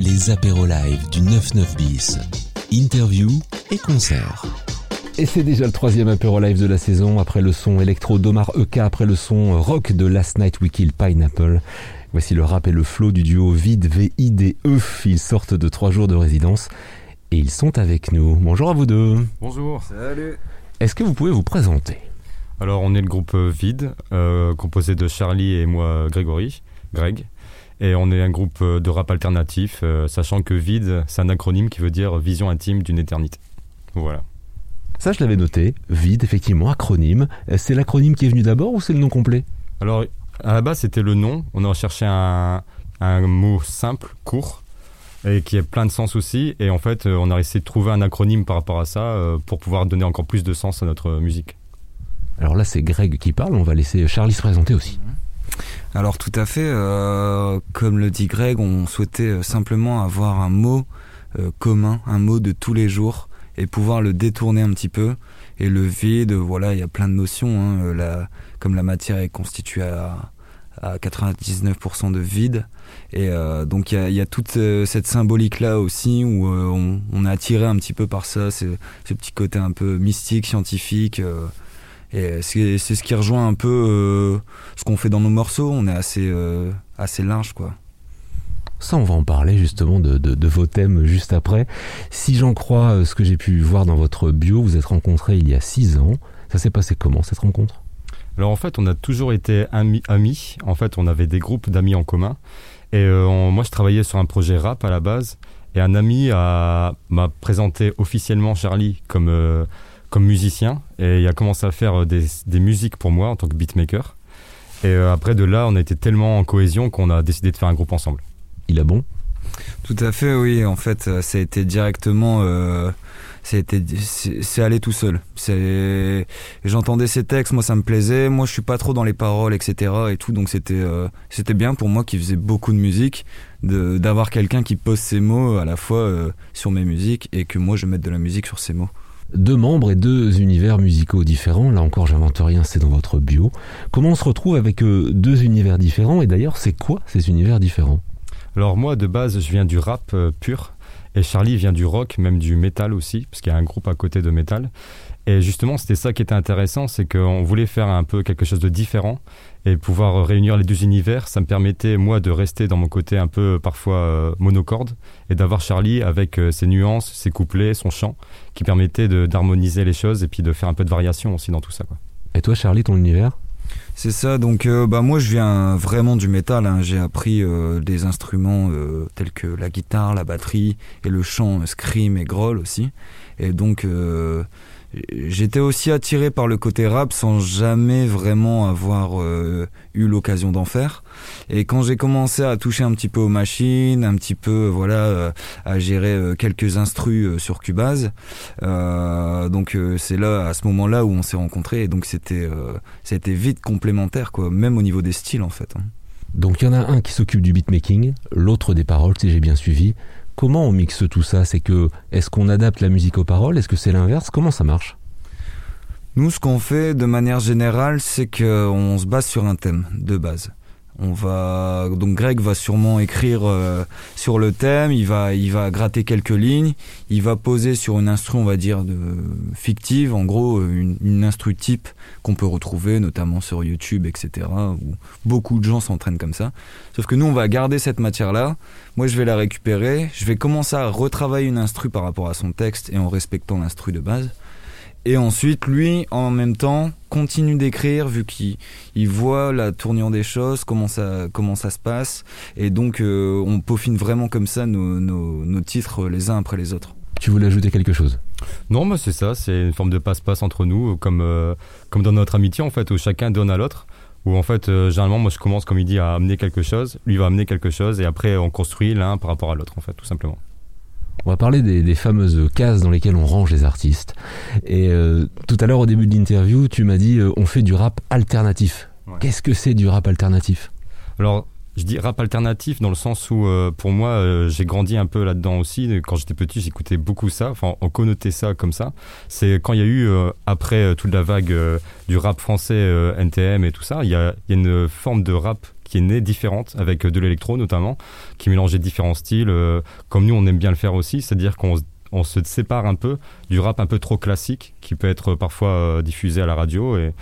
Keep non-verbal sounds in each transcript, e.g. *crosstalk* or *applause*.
les apéros live du 99 bis. Interview et concert. Et c'est déjà le troisième apéro live de la saison, après le son électro d'Omar EK, après le son rock de Last Night We Kill Pineapple. Voici le rap et le flow du duo Vide V-I-D-E. Ils sortent de trois jours de résidence et ils sont avec nous. Bonjour à vous deux. Bonjour. Salut. Est-ce que vous pouvez vous présenter? Alors, on est le groupe Vide, euh, composé de Charlie et moi, Grégory, Greg. Et on est un groupe de rap alternatif, euh, sachant que Vide, c'est un acronyme qui veut dire vision intime d'une éternité. Voilà. Ça, je l'avais noté. Vide, effectivement, acronyme. C'est l'acronyme qui est venu d'abord ou c'est le nom complet? Alors, à la base, c'était le nom. On a recherché un, un mot simple, court, et qui ait plein de sens aussi. Et en fait, euh, on a essayé de trouver un acronyme par rapport à ça euh, pour pouvoir donner encore plus de sens à notre musique. Alors là, c'est Greg qui parle. On va laisser Charlie se présenter aussi. Alors tout à fait, euh, comme le dit Greg, on souhaitait simplement avoir un mot euh, commun, un mot de tous les jours et pouvoir le détourner un petit peu. Et le vide, voilà, il y a plein de notions. Hein, euh, la, comme la matière est constituée à, à 99% de vide. Et euh, donc il y y a toute euh, cette symbolique-là aussi où euh, on, on est attiré un petit peu par ça, ce, ce petit côté un peu mystique, scientifique. Et c'est c'est ce qui rejoint un peu euh, ce qu'on fait dans nos morceaux. On est assez, euh, assez large, quoi. Ça, on va en parler justement de, de- de vos thèmes juste après. Si j'en crois euh, ce que j'ai pu voir dans votre bio, vous êtes rencontrés il y a six ans. Ça s'est passé comment cette rencontre? Alors en fait, on a toujours été ami- amis. En fait, on avait des groupes d'amis en commun. Et euh, on- moi, je travaillais sur un projet rap à la base. Et un ami a- m'a présenté officiellement Charlie comme, euh, comme musicien. Et il a commencé à faire euh, des, des musiques pour moi en tant que beatmaker. Et euh, après de là, on a été tellement en cohésion qu'on a décidé de faire un groupe ensemble. Il a bon? Tout à fait, oui. En fait, euh, ça a été directement. Euh, c'est allé tout seul. C'est, j'entendais ces textes, moi ça me plaisait. Moi, je suis pas trop dans les paroles, etc. Et tout, donc c'était, euh, c'était bien pour moi qui faisait beaucoup de musique, de d'avoir quelqu'un qui pose ses mots à la fois euh, sur mes musiques et que moi je mette de la musique sur ses mots. Deux membres et deux univers musicaux différents. Là encore, j'invente rien, c'est dans votre bio. Comment on se retrouve avec euh, deux univers différents? Et d'ailleurs, c'est quoi ces univers différents? Alors moi, de base, je viens du rap euh, pur. Et Charlie vient du rock, même du métal aussi, parce qu'il y a un groupe à côté de métal. Et justement, c'était ça qui était intéressant, c'est qu'on voulait faire un peu quelque chose de différent et pouvoir réunir les deux univers. Ça me permettait, moi, de rester dans mon côté un peu parfois euh, monocorde et d'avoir Charlie avec euh, ses nuances, ses couplets, son chant, qui permettait de- d'harmoniser les choses et puis de faire un peu de variation aussi dans tout ça. Quoi. Et toi, Charlie, ton univers? C'est ça, donc euh, bah moi je viens vraiment du métal, hein. j'ai appris euh, des instruments euh, tels que la guitare, la batterie et le chant euh, scream et growl aussi. Et donc euh, j'étais aussi attiré par le côté rap sans jamais vraiment avoir euh, eu l'occasion d'en faire. Et quand j'ai commencé à toucher un petit peu aux machines, un petit peu voilà euh, à gérer euh, quelques instrus euh, sur Cubase, euh, donc euh, c'est là à ce moment-là où on s'est rencontrés et donc c'était euh, été vite complémentaire, quoi, même au niveau des styles en fait. hein. Donc il y en a un qui s'occupe du beatmaking, l'autre des paroles, si j'ai bien suivi. Comment on mixe tout ça? C'est que est-ce qu'on adapte la musique aux paroles? Est-ce que c'est l'inverse? Comment ça marche? Nous, ce qu'on fait de manière générale, c'est qu'on se base sur un thème de base. On va donc Greg va sûrement écrire euh, sur le thème, il va il va gratter quelques lignes, il va poser sur une instru on va dire fictive, en gros une, une instru type qu'on peut retrouver notamment sur YouTube etc. où beaucoup de gens s'entraînent comme ça. Sauf que nous on va garder cette matière là, moi je vais la récupérer, je vais commencer à retravailler une instru par rapport à son texte et en respectant l'instru de base. Et ensuite, lui, en même temps, continue d'écrire vu qu'il il voit la tournure des choses, comment ça, comment ça se passe. Et donc, euh, on peaufine vraiment comme ça nos, nos, nos titres les uns après les autres. Tu voulais ajouter quelque chose? Non, moi c'est ça, c'est une forme de passe-passe entre nous, comme, euh, comme dans notre amitié en fait, où chacun donne à l'autre. Où en fait, euh, généralement, moi je commence, comme il dit, à amener quelque chose, lui va amener quelque chose, et après on construit l'un par rapport à l'autre en fait, tout simplement. On va parler des, des fameuses cases dans lesquelles on range les artistes. Et euh, tout à l'heure, au début de l'interview, tu m'as dit euh, on fait du rap alternatif. Ouais. Qu'est-ce que c'est du rap alternatif? Alors, je dis rap alternatif dans le sens où, euh, pour moi, j'ai grandi un peu là-dedans aussi. Quand j'étais petit, j'écoutais beaucoup ça. Enfin, on connotait ça comme ça. C'est quand il y a eu, après toute la vague du rap français, NTM et tout ça, il y a, il y a une forme de rap qui est née différente, avec de l'électro notamment, qui mélangeait différents styles, comme nous on aime bien le faire aussi, c'est-à-dire qu'on on se sépare un peu du rap un peu trop classique qui peut être parfois diffusé à la radio. Et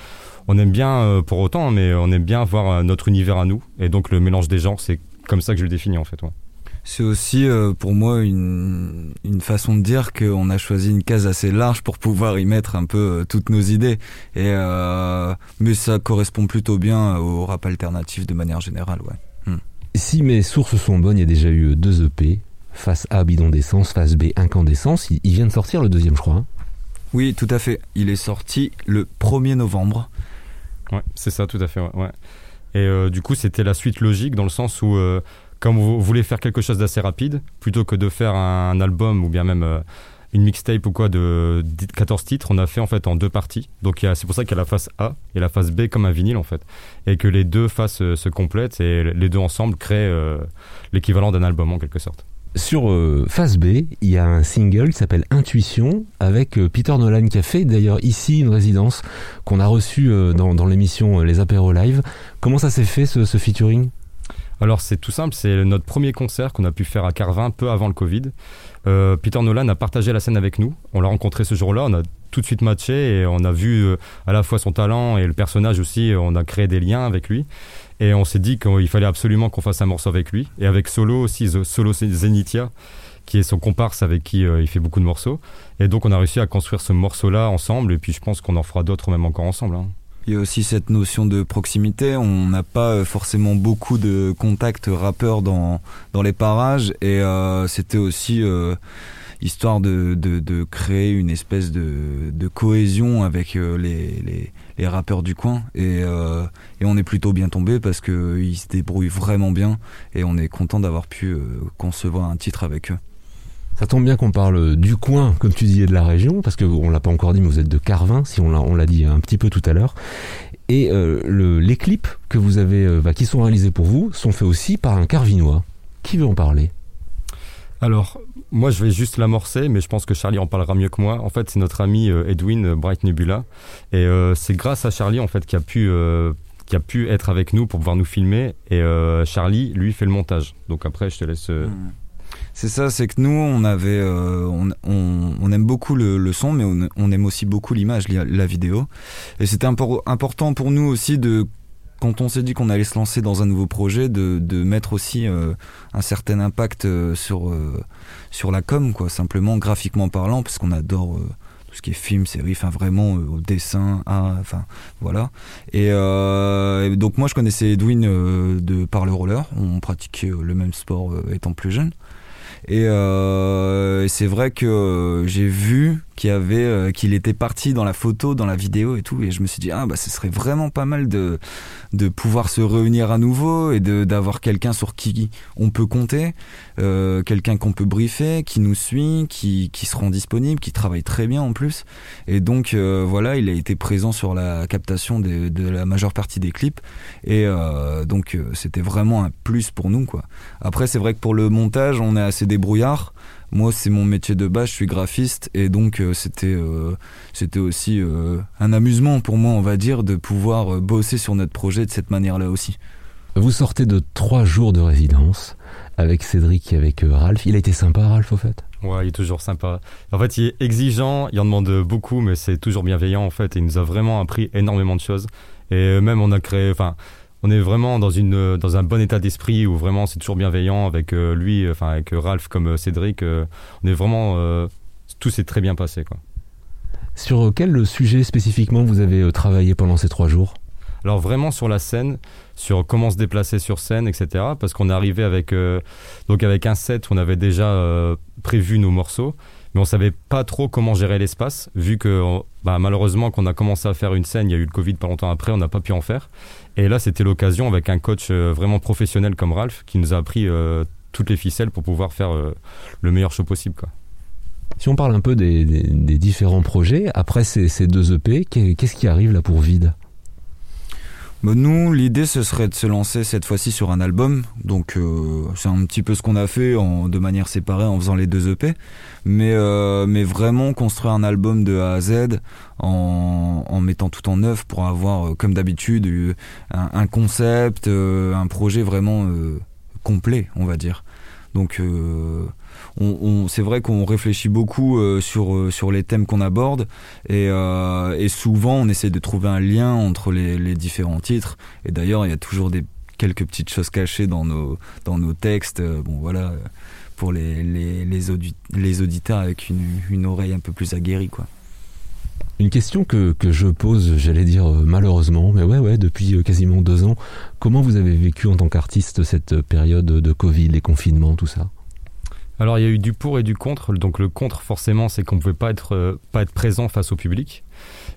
on aime bien pour autant mais on aime bien voir notre univers à nous. Et donc le mélange des genres c'est comme ça que je le définis en fait c'est aussi euh, pour moi une, une façon de dire qu'on a choisi une case assez large pour pouvoir y mettre un peu euh, toutes nos idées. Et euh, mais ça correspond plutôt bien au rap alternatif de manière générale, ouais. Hmm. Si mes sources sont bonnes, il y a déjà eu deux EP. Face A, bidon d'essence, face B, incandescence. Il, vient de sortir le deuxième, je crois. Hein. oui, tout à fait. Il est sorti le 1er novembre. Ouais, c'est ça, tout à fait. Ouais. Et du coup, c'était la suite logique dans le sens où quand vous voulez faire quelque chose d'assez rapide, plutôt que de faire un, album ou bien même euh, une mixtape ou quoi de 14 titres, on a fait en fait en deux parties. Donc c'est pour ça qu'il y a la face A et la face B comme un vinyle en fait. Et que les deux faces euh, se complètent et les deux ensemble créent euh, l'équivalent d'un album en quelque sorte. Sur face B, il y a un single qui s'appelle Intuition avec Peter Nolan qui a fait d'ailleurs ici une résidence qu'on a reçue dans, l'émission Les Apéros Live. Comment ça s'est fait ce featuring? Alors c'est tout simple, c'est notre premier concert qu'on a pu faire à Carvin peu avant le Covid. Euh, Peter Nolan a partagé la scène avec nous. On l'a rencontré ce jour-là, on a tout de suite matché et on a vu euh, à la fois son talent et le personnage aussi. On a créé des liens avec lui et on s'est dit qu'il fallait absolument qu'on fasse un morceau avec lui et avec Solo aussi, Solo Zenitia qui est son comparse avec qui euh, il fait beaucoup de morceaux. Et donc on a réussi à construire ce morceau-là ensemble et puis je pense qu'on en fera d'autres même encore ensemble. Hein. Il y a aussi cette notion de proximité. On n'a pas euh, forcément beaucoup de contacts rappeurs dans, dans les parages et euh, c'était aussi euh, histoire de, de, créer une espèce de, de cohésion avec les, les, rappeurs du coin et, et on est plutôt bien tombé parce qu'ils se débrouillent vraiment bien et on est content d'avoir pu concevoir un titre avec eux. Ça tombe bien qu'on parle du coin, comme tu disais, de la région, parce qu'on l'a pas encore dit, mais vous êtes de Carvin, si on l'a, on l'a dit un petit peu tout à l'heure. Et euh, le, les clips que vous avez, euh, bah, qui sont réalisés pour vous, sont faits aussi par un Carvinois. Qui veut en parler? Alors, moi, je vais juste l'amorcer, mais je pense que Charlie en parlera mieux que moi. En fait, c'est notre ami euh, Edwin Bright Nebula, et c'est grâce à Charlie en fait qui a pu qui a pu être avec nous pour pouvoir nous filmer. Et Charlie, lui, fait le montage. Donc après, je te laisse. Mmh. C'est ça, c'est que nous, on avait, euh, on, aime beaucoup le, son, mais on, aime aussi beaucoup l'image, la, vidéo. Et c'était important pour nous aussi de, quand on s'est dit qu'on allait se lancer dans un nouveau projet, de, mettre aussi euh, un certain impact euh, sur sur la com, quoi, simplement graphiquement parlant, parce qu'on adore tout ce qui est film, série, enfin vraiment au dessin, enfin voilà. Et, donc moi je connaissais Edwin de par le roller, on pratiquait le même sport étant plus jeune. Euh, et, c'est vrai que euh, j'ai vu qu'il avait euh, qu'il était parti dans la photo, dans la vidéo et tout, et je me suis dit ah bah ce serait vraiment pas mal de de pouvoir se réunir à nouveau et de d'avoir quelqu'un sur qui on peut compter, euh, quelqu'un qu'on peut briefer, qui nous suit, qui qui se rend disponible, qui travaille très bien en plus, et donc euh, voilà il a été présent sur la captation de, de la majeure partie des clips. Et donc c'était vraiment un plus pour nous quoi. Après c'est vrai que pour le montage on est assez débrouillard moi c'est mon métier de base, je suis graphiste et donc euh, c'était euh, c'était aussi euh, un amusement pour moi, on va dire, de pouvoir bosser sur notre projet de cette manière-là aussi. Vous sortez de trois jours de résidence avec Cédric et avec Ralph. Il a été sympa, Ralph, au fait? Ouais, il est toujours sympa. En fait, il est exigeant, il en demande beaucoup, mais c'est toujours bienveillant, en fait, et il nous a vraiment appris énormément de choses. Et même, on a créé, enfin, on est vraiment dans une dans un bon état d'esprit où vraiment c'est toujours bienveillant avec euh, lui, enfin avec Ralph comme euh, Cédric. Euh, on est vraiment tout s'est très bien passé quoi. Sur quel sujet spécifiquement vous avez travaillé pendant ces trois jours? Alors vraiment sur la scène, sur comment se déplacer sur scène, etc. Parce qu'on est arrivé avec donc avec un set où on avait déjà prévu nos morceaux mais on savait pas trop comment gérer l'espace, vu que bah, malheureusement, quand on a commencé à faire une scène, il y a eu le Covid pas longtemps après, on n'a pas pu en faire. Et là, c'était l'occasion avec un coach euh, vraiment professionnel comme Ralph qui nous a appris euh, toutes les ficelles pour pouvoir faire euh, le meilleur show possible. Si on parle un peu des, différents projets, après ces deux EP, qu'est-ce qui arrive là pour Vide? Bah, nous, l'idée, ce serait de se lancer cette fois-ci sur un album. Donc, euh, c'est un petit peu ce qu'on a fait en, de manière séparée en faisant les deux EP. Mais, euh, mais vraiment construire un album de A à Z en, en mettant tout en neuf pour avoir, euh, comme d'habitude, un, concept, un projet vraiment complet, on va dire. Donc, c'est vrai qu'on réfléchit beaucoup euh, sur, euh, sur les thèmes qu'on aborde et, euh, et, souvent on essaie de trouver un lien entre les, différents titres. Et d'ailleurs, il y a toujours quelques petites choses cachées dans nos, dans nos textes. Bon, voilà, pour les, les, les, les auditeurs avec une, une, oreille un peu plus aguerrie, quoi. Une question que, que je pose, j'allais dire malheureusement, mais ouais, ouais, depuis quasiment deux ans, comment vous avez vécu en tant qu'artiste cette période de Covid, les confinements, tout ça? Alors il y a eu du pour et du contre. Donc le contre forcément c'est qu'on ne pouvait pas être, euh, pas être présent face au public.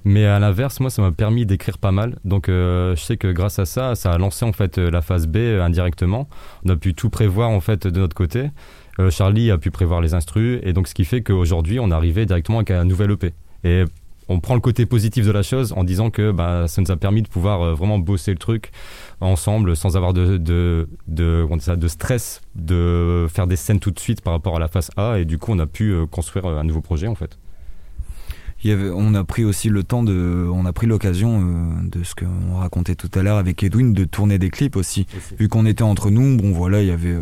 Mais à l'inverse, moi ça m'a permis d'écrire pas mal. Donc euh, je sais que grâce à ça, ça a lancé en fait la phase B euh, indirectement. On a pu tout prévoir en fait de notre côté. Charlie a pu prévoir les instrus et donc ce qui fait qu'aujourd'hui on arrivé directement avec un nouvel EP. Et on prend le côté positif de la chose en disant que bah, ça nous a permis de pouvoir vraiment bosser le truc ensemble sans avoir de, de stress de faire des scènes tout de suite par rapport à la phase A et du coup on a pu euh, construire euh, un nouveau projet en fait. Il y avait, on a pris aussi le temps de, on a pris l'occasion euh, de ce qu'on racontait tout à l'heure avec Edwin de tourner des clips aussi. Vu qu'on était entre nous, bon voilà, il y avait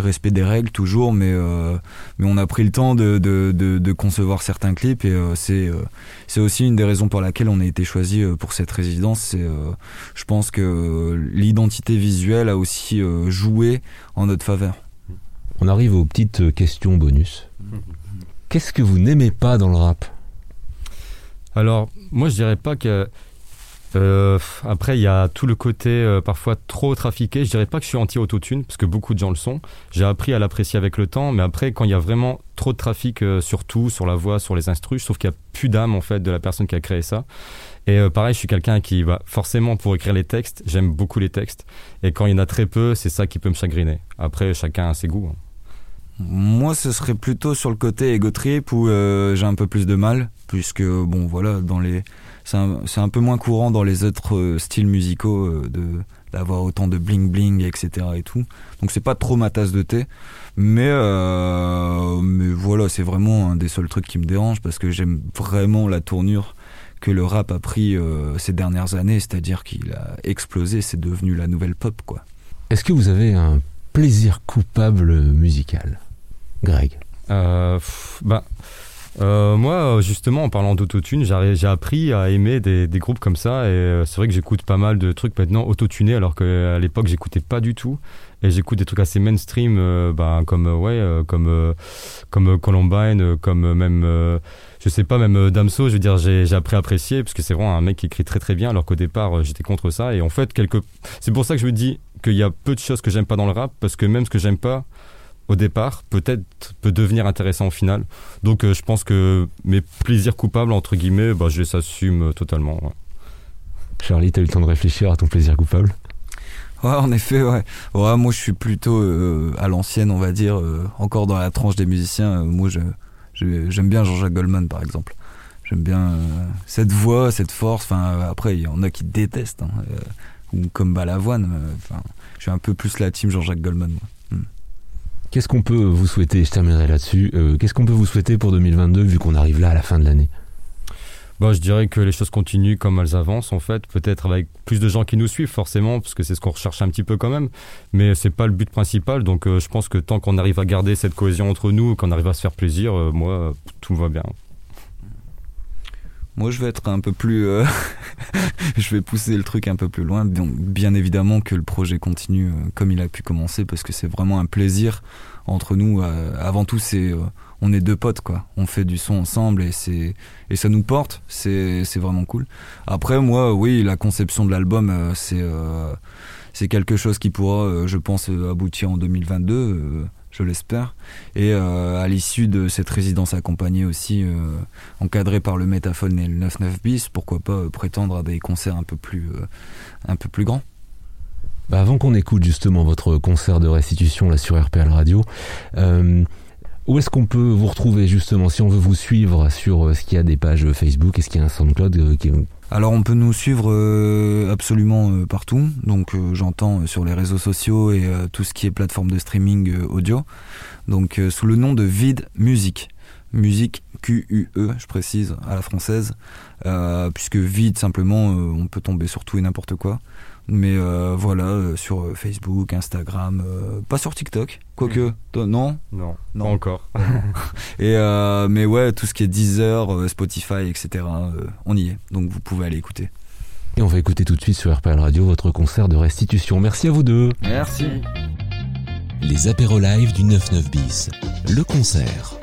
respect des règles toujours, mais euh, mais on a pris le temps de, de, de, concevoir certains clips et euh, c'est euh, c'est aussi une des raisons pour laquelle on a été choisi pour cette résidence. C'est je pense que l'identité visuelle a aussi joué en notre faveur. On arrive aux petites questions bonus. *laughs* Qu'est-ce que vous n'aimez pas dans le rap? Alors, moi je dirais pas que euh, après, il y a tout le côté euh, parfois trop trafiqué. Je dirais pas que je suis anti-autotune, parce que beaucoup de gens le sont. J'ai appris à l'apprécier avec le temps, mais après, quand il y a vraiment trop de trafic euh, sur tout, sur la voix, sur les instrus, je trouve qu'il y a plus d'âme en fait de la personne qui a créé ça. Et pareil, je suis quelqu'un qui va forcément pour écrire les textes, j'aime beaucoup les textes. Et quand il y en a très peu, c'est ça qui peut me chagriner. Après, chacun a ses goûts. Hein. Moi, ce serait plutôt sur le côté ego trip où j'ai un peu plus de mal, puisque bon, voilà, dans les c'est un, peu moins courant dans les autres euh, styles musicaux euh, de d'avoir autant de bling bling etc et tout. Donc c'est pas trop ma tasse de thé. Mais euh, mais voilà c'est vraiment un des seuls trucs qui me dérange parce que j'aime vraiment la tournure que le rap a pris ces dernières années. C'est-à-dire qu'il a explosé c'est devenu la nouvelle pop quoi. Est-ce que vous avez un plaisir coupable musical? Greg euh, bah euh, moi, justement, en parlant d'autotune, j'ai appris à aimer des, groupes comme ça. Et euh, c'est vrai que j'écoute pas mal de trucs maintenant autotunés, alors qu'à l'époque, j'écoutais pas du tout. Et j'écoute des trucs assez mainstream, euh, bah, comme ouais, comme comme Columbine, comme même, je sais pas, même Damso. Je veux dire, j'ai appris à apprécier parce que c'est vraiment un mec qui écrit très très bien, alors qu'au départ, j'étais contre ça. Et en fait, c'est pour ça que je me dis qu'il y a peu de choses que j'aime pas dans le rap, parce que même ce que j'aime pas au départ, peut-être peut devenir intéressant au final. Donc euh, je pense que mes plaisirs coupables, entre guillemets, bah, je les assume totalement. Charlie, t'as eu le temps de réfléchir à ton plaisir coupable? Ouais, en effet, ouais. ouais moi, je suis plutôt euh, à l'ancienne, on va dire, euh, encore dans la tranche des musiciens. moi, j'aime je, bien Jean-Jacques Goldman, par exemple. J'aime bien cette voix, cette force. Enfin, après, il y en a qui détestent, hein, ou comme Balavoine. Enfin, je suis un peu plus la team Jean-Jacques Goldman. Moi. Qu'est-ce qu'on peut vous souhaiter Je terminerai là-dessus. Euh, qu'est-ce qu'on peut vous souhaiter pour 2022 vu qu'on arrive là à la fin de l'année? Bah, je dirais que les choses continuent comme elles avancent en fait, peut-être avec plus de gens qui nous suivent forcément, parce que c'est ce qu'on recherche un petit peu quand même, mais c'est pas le but principal. Donc euh, je pense que tant qu'on arrive à garder cette cohésion entre nous, qu'on arrive à se faire plaisir, euh, moi tout va bien. Moi, je vais être un peu plus. Euh, *laughs* je vais pousser le truc un peu plus loin. Donc, bien évidemment que le projet continue euh, comme il a pu commencer parce que c'est vraiment un plaisir entre nous. Euh, avant tout, c'est. on est deux potes, quoi. On fait du son ensemble et c'est. Et ça nous porte. C'est, c'est vraiment cool. Après, moi, oui, la conception de l'album, c'est. c'est quelque chose qui pourra, je pense, aboutir en 2022 je l'espère. Et euh, à l'issue de cette résidence accompagnée aussi, euh, encadrée par le Métaphone et le 99 bis, pourquoi pas euh, prétendre à des concerts un peu plus, un peu plus grands bah Avant qu'on écoute justement votre concert de restitution là sur RPL Radio, où est-ce qu'on peut vous retrouver justement si on veut vous suivre sur ce qu'il y a des pages Facebook Est-ce qu'il y a un SoundCloud alors on peut nous suivre euh, absolument euh, partout, donc euh, j'entends sur les réseaux sociaux et tout ce qui est plateforme de streaming audio, donc sous le nom de Vid Music, musique Q-U-E, je précise, à la française, puisque Vid simplement on peut tomber sur tout et n'importe quoi. Mais euh, voilà, euh, sur euh, Facebook, Instagram, pas sur TikTok, quoique, mm. non? Non, non. Pas encore. *laughs* Et mais ouais, tout ce qui est Deezer, Spotify, etc., on y est. Donc vous pouvez aller écouter. Et on va écouter tout de suite sur RPL Radio votre concert de restitution. Merci à vous deux. Merci. Les apéros live du 99 bis. Le concert.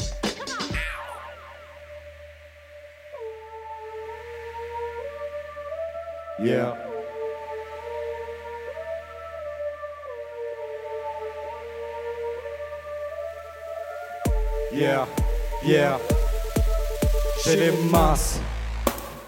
Yeah. Yeah, yeah. J'ai les masses.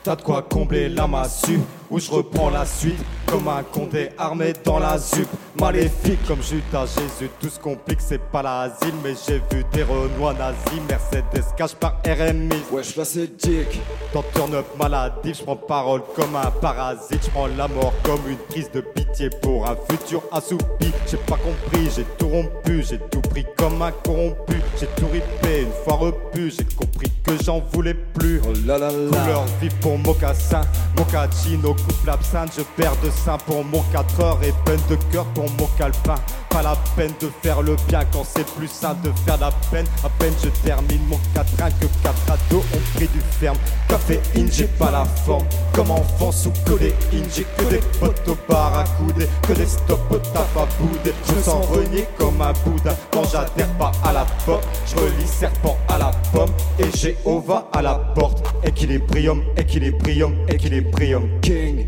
T'as de quoi combler la massue. Où je reprends la suite. Comme un condé armé dans la zup. Maléfique comme Judas Jésus. Tout se complique, c'est pas l'asile. Mais j'ai vu des renois nazis. Mercedes cache par RMI. Wesh, là c'est Dick. Dans turn-up maladif, je prends parole comme un parasite. Je prends la mort comme une prise de pitié pour un futur assoupi. J'ai pas compris, j'ai tout rompu. J'ai tout pris comme un corrompu. J'ai tout ripé une fois repu. J'ai compris que j'en voulais plus. Oh là là là. Couleur vive pour mocassin. Mocaccino, coupe l'absinthe. Je perds de sein pour mon 4 heures et peine de cœur pour mon calepin. Pas la peine de faire le bien quand c'est plus sain de faire la peine. À peine je termine mon quatrain que quatre ados ont pris du ferme. Caféine, j'ai pas la forme. Comme enfant sous codéine, j'ai que des potes au bar à couder, que des stops au taf à bouder. Je me sens renier comme un bouddha quand j'adhère pas à la porte. Je relis serpent à la pomme et Jéhovah à la porte. Équilibrium, équilibrium, équilibrium. King.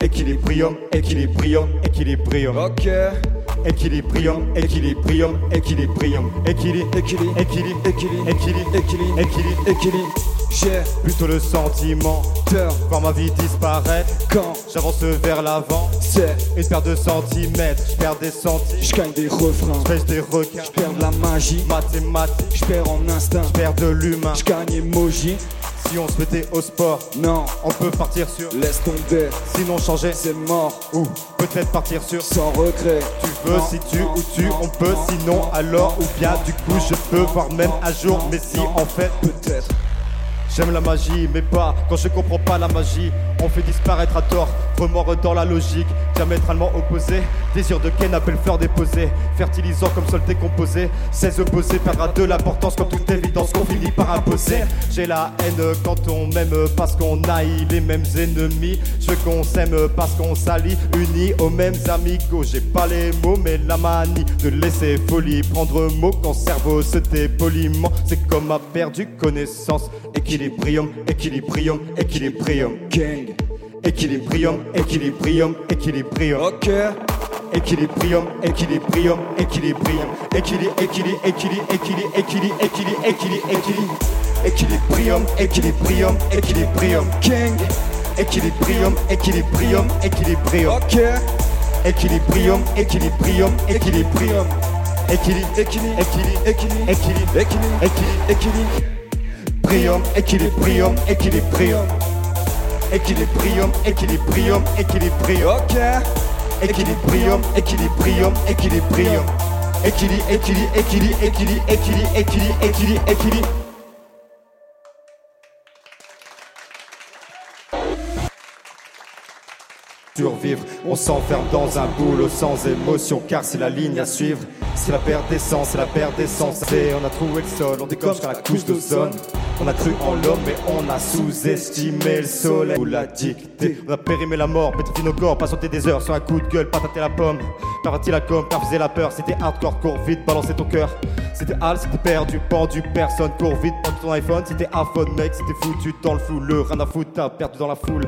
Équilibrium, équilibrium, équilibrium. Ok. Équilibrium, équilibrium, équilibrium. Équilibre, équilibre, équilibre, équilibre, équilibre, équilibre, équilibre, équilibre. J'ai plutôt le sentiment de voir ma vie disparaître quand j'avance vers l'avant. C'est une paire de centimètres, je perds des centimes, je gagne des refrains, je des requins, je perds de la magie, mathématiques, je perds en instinct, je perds de l'humain, je gagne emoji. Si on se mettait au sport, non, on peut partir sur laisse tomber. Sinon changer, c'est mort. Ou peut-être partir sur sans regret. Tu veux si tu ou tu, on peut. Sinon alors ou bien du coup je peux voir même un jour. Mais si en fait peut-être. J'aime la magie, mais pas quand je comprends pas la magie. On fait disparaître à tort, remords dans la logique, diamétralement opposé. Désir de Ken appelle fleur déposée, fertilisant comme sol décomposé. 16 opposés perdra de l'importance comme toute évidence qu'on finit par imposer. J'ai la haine quand on m'aime parce qu'on haït les mêmes ennemis. Je qu'on s'aime parce qu'on s'allie, unis aux mêmes amigos. J'ai pas les mots, mais la manie de laisser folie prendre mot quand cerveau se tait poliment. C'est comme ma perdu connaissance. Équilibrium, équilibrium, équilibrium. Gang. Équilibrium, équilibrium, équilibrium. Ok. Équilibrium, équilibrium, équilibrium. Équilibre, équilibre, équilibre, équilibre, équilibre, équilibre, équilibre, équilibre. Équilibrium, équilibrium, équilibrium. King. Équilibrium, équilibrium, équilibrium. Ok. Équilibrium, équilibrium, équilibrium. Équilibre, équilibre, équilibre, équilibre, équilibre, équilibre. Brium, équilibrium, équilibrium. Équilibrium, équilibrium, équilibrium. Ok. Équilibrium, équilibrium, équilibrium. Équilibre, équilibre, équilibre, équilibre, équilibre, équilibre, équilibre, équilibre. Survivre, on s'enferme dans un boulot sans émotion car c'est la ligne à suivre. C'est la perte d'essence, c'est la perte d'essence. Et on a trouvé le sol, on décolle jusqu'à la couche d'ozone. On a cru en l'homme, mais on a sous-estimé le soleil. Ou l'a dicté. On a périmé la mort, pétrifié nos corps, patienté des heures sur un coup de gueule, patater la pomme. Perverti la com, perfuser la peur. C'était hardcore, cours vite, balancer ton cœur. C'était hal, c'était perdu, pendu, personne, cours vite, prends ton iPhone. C'était iPhone, mec, c'était foutu dans le flou. Le rien à foutre, t'as perdu dans la foule.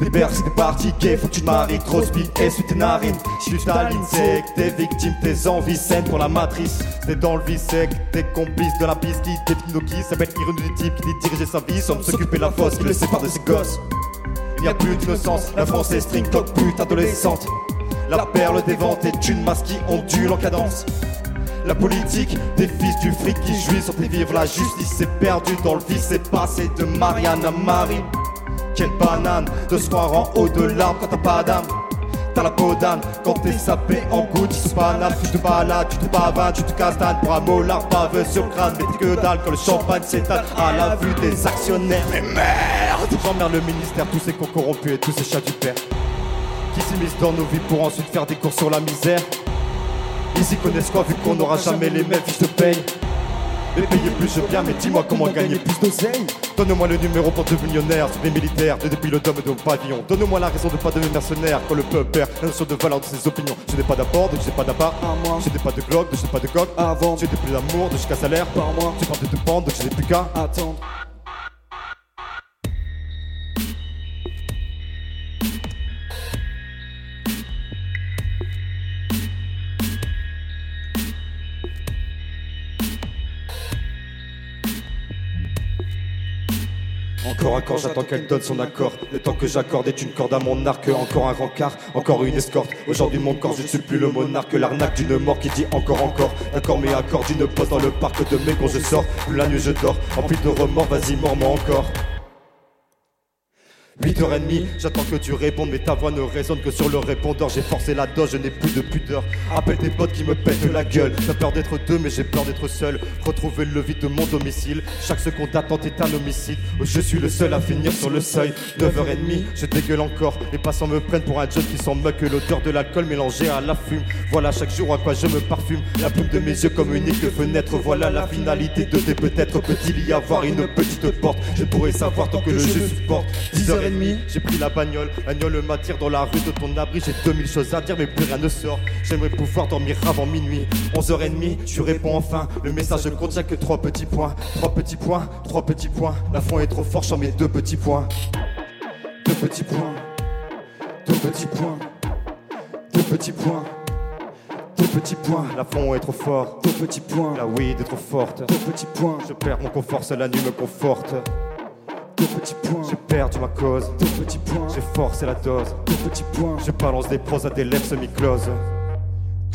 Libère, c'est parti gay, faut que tu te maries, trop speed et sur tes narines. Si tu t'alignes, c'est que t'es victime, tes envies saines pour la matrice. T'es dans le vice, c'est que t'es complice de la piste qui définit qui s'appelle ironie du type qui dit diriger sa vie, sans s'occuper de la fosse qui le sépare de ses gosses. Il n'y a plus d'innocence, la France est string, top pute adolescente. La perle des ventes est une masse qui ondule en cadence. La politique des fils du fric qui jouissent sur tes vivres. La justice s'est perdue dans le vice, c'est passé de Marianne à Marie. Quelle banane de se croire en haut de l'arbre quand t'as pas d'âme. T'as la peau d'âne quand t'es sapé en goutte, tu banane, tu te balades, tu te bavades, tu te castanes pour un baveux sur crâne, mais t'es que dalle quand le champagne s'étale à la vue des actionnaires. Mais merde! J'emmerde le ministère, tous ces cons corrompus et tous ces chats du père qui s'immiscent dans nos vies pour ensuite faire des cours sur la misère. Ils y connaissent quoi vu qu'on n'aura jamais les mêmes fiches de paye? Mais payer plus je viens, mais dis-moi comment gagner plus d'oseille Donne-moi le numéro pour devenir millionnaire sur les militaires, de depuis le dôme de mon pavillon Donne-moi la raison de pas devenir mercenaire quand le peuple perd la notion de valeur de ses opinions Je n'ai pas d'apport, donc je n'ai pas d'appart À moi. Je n'ai pas de glock, donc je n'ai pas de coq Avant. Je n'ai plus d'amour, donc jusqu'à salaire Par moi. Tu parles de te pendre, donc je n'ai plus qu'à Attendre. Encore un corps, j'attends qu'elle donne son accord. Le temps que j'accorde est une corde à mon arc. Encore un rencard, encore une escorte. Aujourd'hui, mon corps, je ne suis plus le monarque. L'arnaque d'une mort qui dit encore, encore. D'accord, mais accord d'une pause dans le parc de mes je sors. Plus la nuit, je dors. Rempli de remords, vas-y, mords-moi encore. 8h30, j'attends que tu répondes, mais ta voix ne résonne que sur le répondeur. J'ai forcé la dose, je n'ai plus de pudeur. Appelle tes potes qui me pètent la gueule. T'as peur d'être deux, mais j'ai peur d'être seul. Retrouver le vide de mon domicile. Chaque seconde d'attente est un homicide. Je suis le seul à finir sur le seuil. 9h30, je dégueule encore. Les passants me prennent pour un job qui s'en moque. L'odeur de l'alcool mélangée à la fume. Voilà chaque jour à quoi je me parfume. La plume de mes yeux comme unique fenêtre. Voilà la finalité de tes peut-être peut-il y avoir une petite porte? Je pourrais savoir tant que le jeu supporte. 10h30, j'ai pris la bagnole. Agnole m'attire dans la rue de ton abri. J'ai 2000 choses à dire, mais plus rien ne sort. J'aimerais pouvoir dormir avant minuit. 11h30, tu réponds enfin. Le message ne contient que trois petits points. Trois petits points, trois petits points. La fond est trop fort, j'en mets deux petits points. Deux petits points. Deux petits points. Deux petits points. Deux petits points. La fond est trop fort. Deux petits points. La weed est trop forte. Deux petits points. Je perds mon confort, seule la nuit me conforte. Deux petits points. J'ai perdu ma cause. Deux petits points. J'ai forcé la dose. Deux petits points. Je balance des pros à des lèvres semi-closes.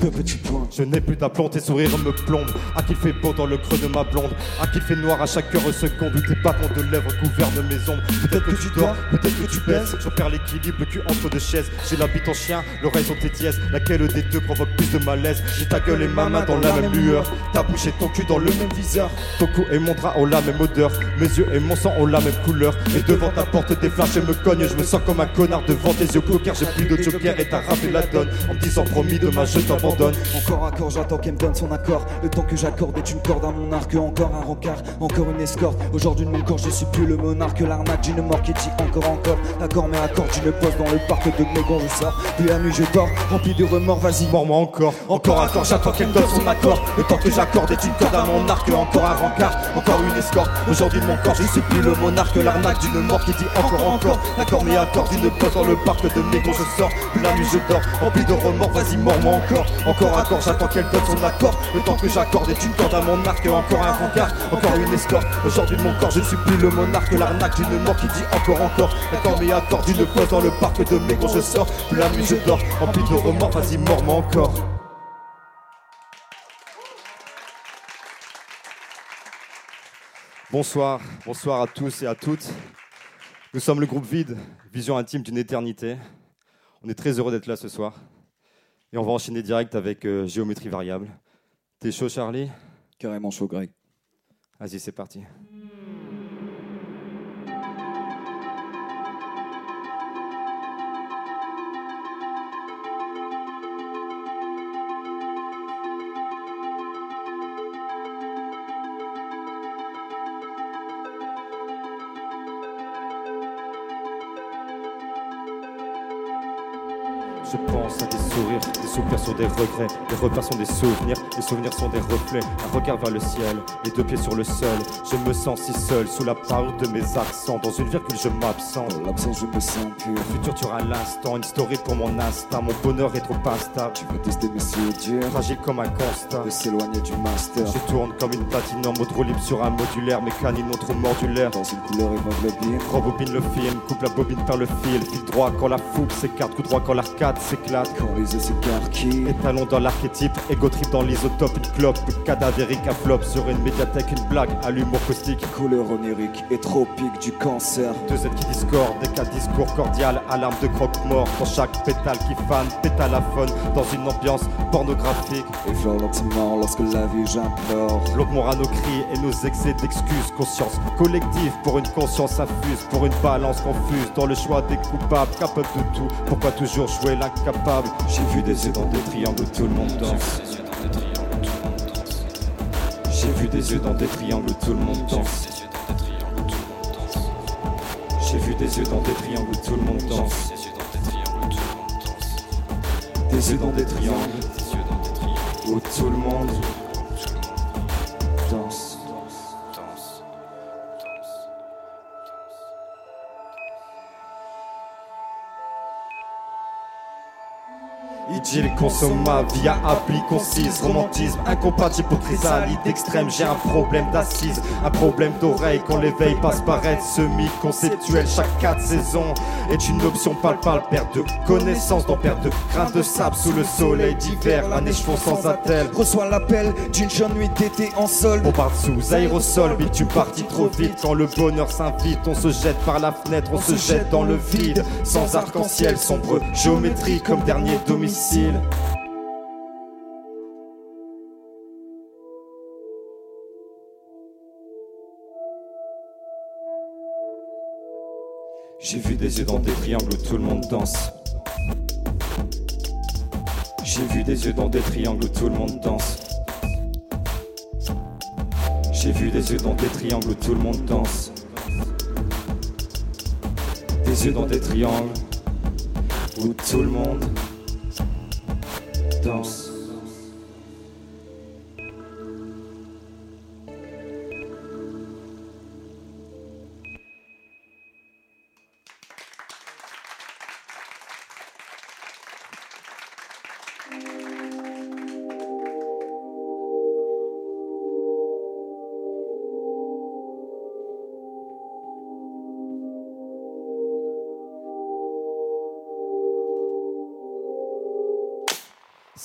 Deux petits points. Je n'ai plus d'aplomb, tes sourires me plombent. À qu'il fait beau dans le creux de ma blonde? À qu'il fait noir à chaque heure seconde? Où tes bâtons de lèvres gouvernent mes ombres? Peut-être que tu dors, peut-être que tu baisses. Je perds l'équilibre, le cul entre deux chaises. J'ai l'habit en chien, l'oreille sur tes dièses. Laquelle des deux provoque plus de malaise? J'ai ta gueule et ma main dans la même lueur. Ta bouche et ton cul dans le même viseur. Ton cou et mon drap ont la même odeur. Mes yeux et mon sang ont la même couleur. Et devant ta porte, des flashs et me cognent. Je me sens comme un connard devant tes yeux coquins. J'ai plus de joker et t'as rappelé la donne. En me disant promis, demain je t'abandonne. Encore un corps, j'attends qu'elle me donne son accord. Le temps que j'accorde est une corde à mon arc. Encore un rencard, encore une escorte. Aujourd'hui de mon corps, je suis plus le monarque. L'arnaque d'une mort qui dit encore, encore. D'accord, mais accord, tu le poses dans le parc de mes gants, je sors. Puis la nuit, je dors, rempli de remords, vas-y. Mords-moi encore, encore un corps, j'attends qu'elle me donne son accord. Le temps que j'accorde est une corde à mon arc, encore un rencard, encore une escorte. Aujourd'hui de mon corps, je suis plus le monarque, l'arnaque d'une mort qui dit encore, encore. D'accord, mais accord, d'une pose dans le parc de mes gants, je sors. Puis la nuit, je dors, rempli de remords, vas-y, mords-moi encore. Encore un corps, j'attends qu'elle donne son accord. Le temps que j'accorde est une corde à mon arc, encore un rencard, encore une escorte. Aujourd'hui mon corps, je suis plus le monarque, l'arnaque d'une mort qui dit encore, encore. D'accord, mais accord, d'une pose dans le parc de mes gants, je sors. Puis la nuit, je dors, rempli de remords, vas-y, mords-moi encore. Bonsoir, bonsoir à tous et à toutes. Nous sommes le groupe Vide, vision intime d'une éternité. On est très heureux d'être là ce soir. Et on va enchaîner direct avec euh, géométrie variable. T'es chaud, Charlie? Carrément chaud, Greg. Vas-y, c'est parti. Sur des regrets, des repères sont des souvenirs, les souvenirs sont des reflets, un regard vers le ciel, les deux pieds sur le sol. Je me sens si seul sous la parure de mes accents, dans une virgule je m'absente. Dans l'absence, je me sens pur. Le futur tu auras l'instant, une story pour mon instinct, mon bonheur est trop instable. Tu veux tester mes yeux durs. Fragile comme un constat. De s'éloigner du master. Je tourne comme une platine en mode roue libre sur un modulaire, mes canines ont trop mordulaire. Dans une couleur hémoglobine. Rebobine le film, coupe la bobine par le fil, fil droit quand la fougue s'écarte, coup droit quand l'arcade s'éclate. Quand les s'écarquillent. Étalons dans l'archétype, égo trip dans l'isotope, une clope, cadavérique à flop sur une médiathèque, une blague à l'humour caustique. Couleur onirique et tropique du cancer. Deux êtres qui discordent, des cas discours cordial, alarme de croque-mort dans chaque pétale qui fane, pétalaphone dans une ambiance pornographique. Et l'oxymore lorsque la vie j'implore. L'augment à nos cris et nos excès d'excuses, conscience collective pour une conscience infuse, pour une balance confuse dans le choix des coupables, capable de tout. Pourquoi toujours jouer l'incapable? J'ai vu des des triangles tout le monde danse. J'ai vu des yeux dans des triangles tout le monde danse. J'ai vu des yeux dans des triangles tout le monde danse. Des yeux dans des triangles tout le monde danse. Idylle consommable via appli concise. Romantisme incompatible pour extrême J'ai un problème d'assise, un problème d'oreille Quand l'éveil passe par être semi-conceptuel. Chaque quatre saisons est une option palpable. Perte de connaissance dans perte de grains de sable Sous le soleil d'hiver, un écheveau sans attelle. Reçois l'appel d'une jeune nuit d'été en sol. on part sous aérosol, mais tu partis trop vite. Quand le bonheur s'invite, on se jette par la fenêtre. On se jette dans le vide, sans arc-en-ciel Sombre géométrie comme dernier domicile J'ai vu des yeux dans des triangles où tout le monde danse. J'ai vu des yeux dans des triangles où tout le monde danse. J'ai vu des yeux dans des triangles où tout le monde danse. Des yeux dans des triangles où tout le monde danse. 14.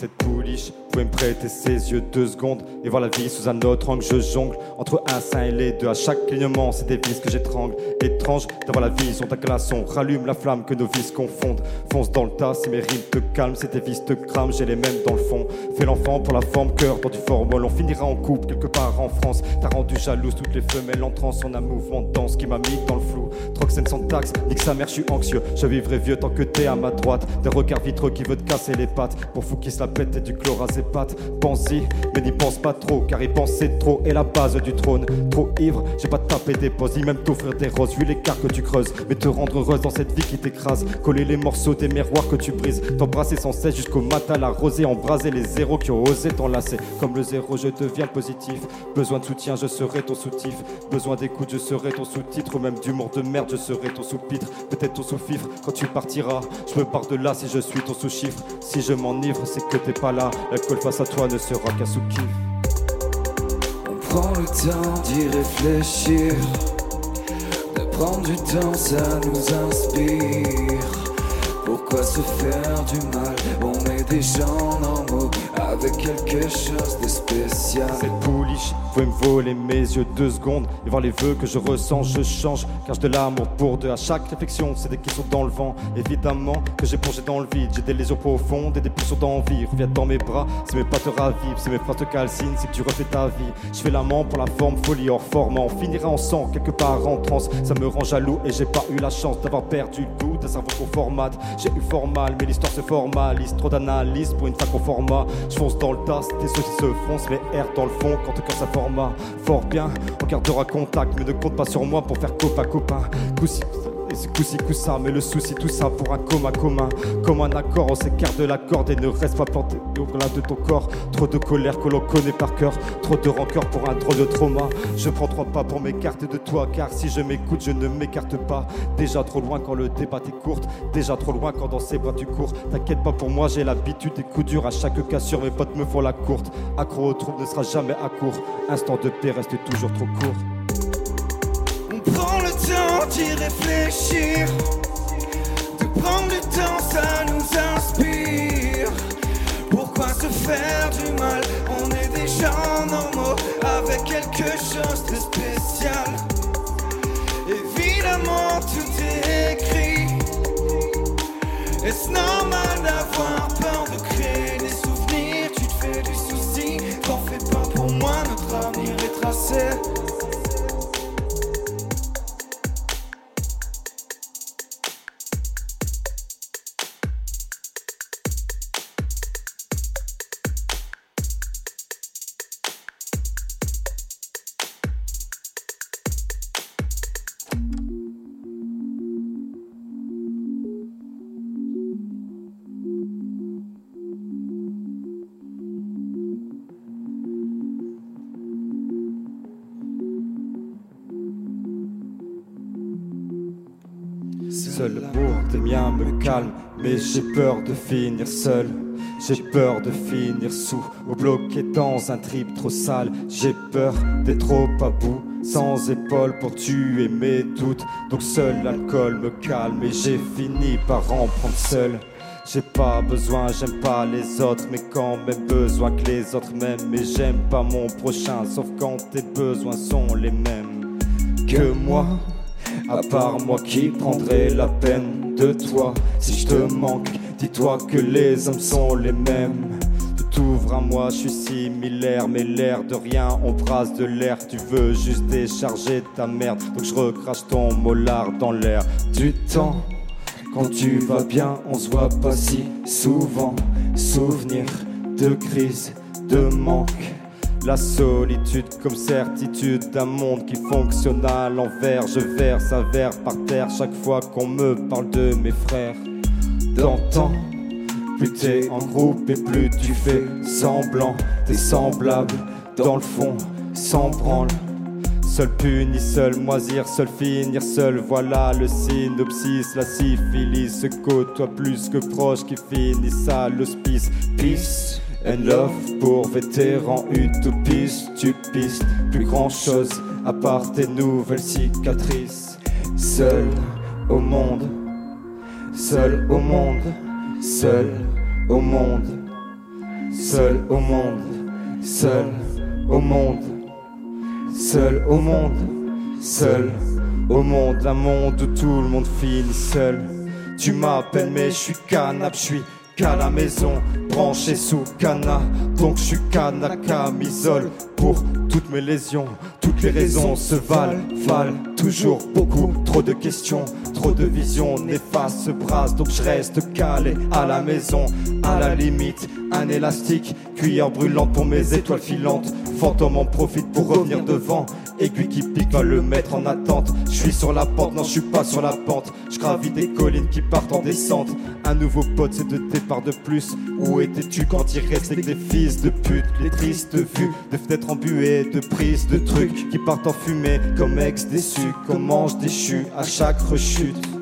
Cette pouliche pouvait me prêter ses yeux deux secondes et voir la vie sous un autre angle. Je jongle entre un sein et les deux. À chaque clignement, c'est des vis que j'étrangle. Étrange d'avoir la vision d'un glaçon. Rallume la flamme que nos vis confondent. Fonce dans le tas si mes rimes te calment. C'est tes vis te crament, j'ai les mêmes dans le fond. Fais l'enfant pour la forme, cœur dans du formol. On finira en couple quelque part en France. T'as rendu jalouse toutes les femelles en transe. On a mouvement de danse qui m'a mis dans le flou. Troxène sans taxe, nique sa mère, je suis anxieux. Je vivrai vieux tant que t'es à ma droite. Des regards vitreux qui veulent te casser les pattes. Pour fou qui se la pète et du chlorazépate. Pense-y, mais n'y pense pas trop, car y penser trop est la base du trône. Trop ivre, j'ai pas tapé des poses, ni même t'offrir des roses, vu l'écart que tu creuses. Mais te rendre heureuse dans cette vie qui t'écrase. Coller les morceaux des miroirs que tu brises. T'embrasser sans cesse jusqu'au matin, la rosée, embraser les zéros qui ont osé t'enlacer. Comme le zéro, je deviens positif. Besoin de soutien, je serai ton soutif. Besoin d'écoute, je serai ton sous-titre. Ou même d'humour de merde, je serai ton sous-pitre. Peut-être ton sous-fifre quand tu partiras. Je me pars de là si je suis ton sous-chiffre. Si je m'enivre, c'est que t'es pas là. L'alcool face à toi ne sera qu'un sous-kiff. On prend le temps d'y réfléchir. De prendre du temps, ça nous inspire. Pourquoi se faire du mal On est des gens normaux avec quelque chose de spécial. Cette pouliche pouvait me voler mes yeux deux secondes et voir les vœux que je ressens, je change. Car j'ai de l'amour pour deux. À chaque réflexion, c'est des questions dans le vent. Évidemment que j'ai plongé dans le vide. J'ai des lésions profondes et des pulsions d'envie. Reviens dans mes bras, si mes pas te ravivent, si mes phrases te calcinent, c'est que tu refais ta vie. Je fais l'amant pour la forme, folie hors forme. On finira en sang, quelque part en transe. Ça me rend jaloux et j'ai pas eu la chance d'avoir perdu le goût d'un cerveau qu'on formate. J'ai eu fort mal, mais l'histoire se formalise. Trop d'analyse pour une fac au format. Je fonce dans le tas, des ceux se foncent, les airs dans le fond quand quand ça format. Fort bien, on gardera contact, mais ne compte pas sur moi pour faire copain copain. Et c'est coussi ça, mais le souci tout ça pour un coma commun. Comme un accord, on s'écarte de la corde et ne reste pas planté au-delà de ton corps. Trop de colère que l'on connaît par cœur, trop de rancœur pour un drôle de trauma. Je prends trois pas pour m'écarter de toi, car si je m'écoute, je ne m'écarte pas. Déjà trop loin quand le débat est courte, déjà trop loin quand dans ses bras tu cours. T'inquiète pas pour moi, j'ai l'habitude des coups durs à chaque cassure. Mes potes me font la courte. Accro au trouble ne sera jamais à court. Instant de paix reste toujours trop court. D'y réfléchir. De prendre le temps, ça nous inspire Pourquoi se faire du mal? On est des gens normaux avec quelque chose de spécial. Évidemment, tout est écrit. Est-ce normal d'avoir peur de créer des souvenirs? Tu te fais du souci, t'en fais pas pour moi, notre avenir est tracé. Mais j'ai peur de finir seul. J'ai peur de finir sous ou bloqué dans un trip trop sale. J'ai peur d'être trop à bout, sans épaules pour tuer mes doutes. Donc seul l'alcool me calme et j'ai fini par en prendre seul. J'ai pas besoin, j'aime pas les autres, mais quand même besoin que les autres m'aiment. Mais j'aime pas mon prochain, sauf quand tes besoins sont les mêmes que moi. À part moi qui prendrai la peine de toi Si je te manque, dis-toi que les hommes sont les mêmes Tu t'ouvres à moi, je suis similaire Mais l'air de rien, on brasse de l'air Tu veux juste décharger ta merde Donc je recrache ton molar dans l'air du temps quand tu vas bien, on se voit pas si souvent. Souvenir de crise, de manque. La solitude comme certitude d'un monde qui fonctionne à l'envers. Je verse un verre par terre chaque fois qu'on me parle de mes frères. D'antan, plus t'es en groupe et plus tu fais semblant. T'es semblable dans le fond, sans branle. Seul puni, seul moisir, seul finir, seul, voilà le synopsis, la syphilis se côtoie plus que proche qui finissent à l'hospice. Peace and love pour vétérans utopistes, tu pistes plus grand chose à part tes nouvelles cicatrices. Seul au monde, seul au monde, seul au monde, seul au monde, seul au monde. Seul au monde, seul au monde, un monde où tout le monde finit seul. Tu m'appelles mais je suis canap, je suis qu'à la maison, branché sous cana. Donc je suis canne camisole pour toutes mes lésions. Toutes les raisons se valent, valent toujours beaucoup. Trop de questions, trop de visions néfastes se. Donc je reste calé à la maison, à la limite. Un élastique, cuillère brûlante pour mes étoiles filantes. Fantôme en profite pour revenir devant. Aiguille qui pique va le mettre en attente. Je suis sur la pente, non je suis pas sur la pente. Je gravis des collines qui partent en descente. Un nouveau pote, c'est deux départs de plus. Où étais-tu quand il restait que des fils de pute Les tristes vues de fenêtres embuées, de prises de trucs qui partent en fumée comme ex déçus, comme mange déchu à chaque rechute.